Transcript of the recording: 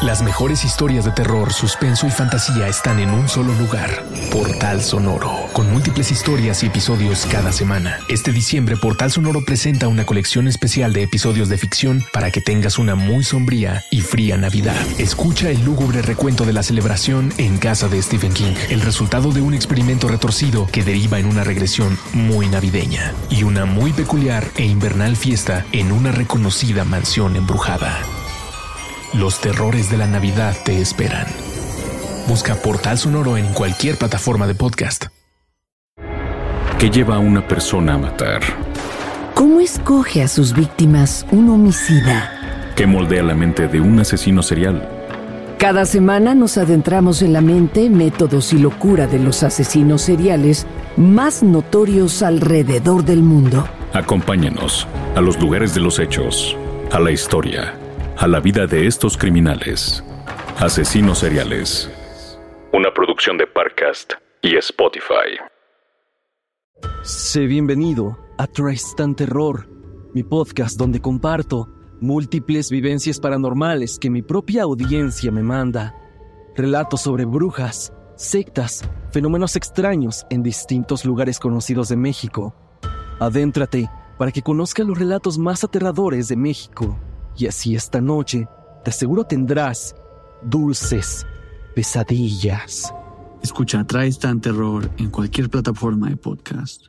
Las mejores historias de terror, suspenso y fantasía están en un solo lugar. Portal Sonoro, con múltiples historias y episodios cada semana. Este diciembre Portal Sonoro presenta una colección especial de episodios de ficción para que tengas una muy sombría y fría Navidad. Escucha el lúgubre recuento de la celebración en casa de Stephen King, el resultado de un experimento retorcido que deriva en una regresión muy navideña y una muy peculiar e invernal fiesta en una reconocida mansión embrujada. Los terrores de la Navidad te esperan. Busca Portal Sonoro en cualquier plataforma de podcast. ¿Qué lleva a una persona a matar? ¿Cómo escoge a sus víctimas un homicida? ¿Qué moldea la mente de un asesino serial? Cada semana nos adentramos en la mente, métodos y locura de los asesinos seriales más notorios alrededor del mundo. Acompáñanos a los lugares de los hechos, a la historia a la vida de estos criminales. Asesinos seriales. Una producción de Parcast y Spotify. Sé bienvenido a Tristan Terror, mi podcast donde comparto múltiples vivencias paranormales que mi propia audiencia me manda. Relatos sobre brujas, sectas, fenómenos extraños en distintos lugares conocidos de México. Adéntrate para que conozca los relatos más aterradores de México. Y así esta noche, te aseguro tendrás dulces pesadillas. Escucha Tristan Terror en cualquier plataforma de podcast.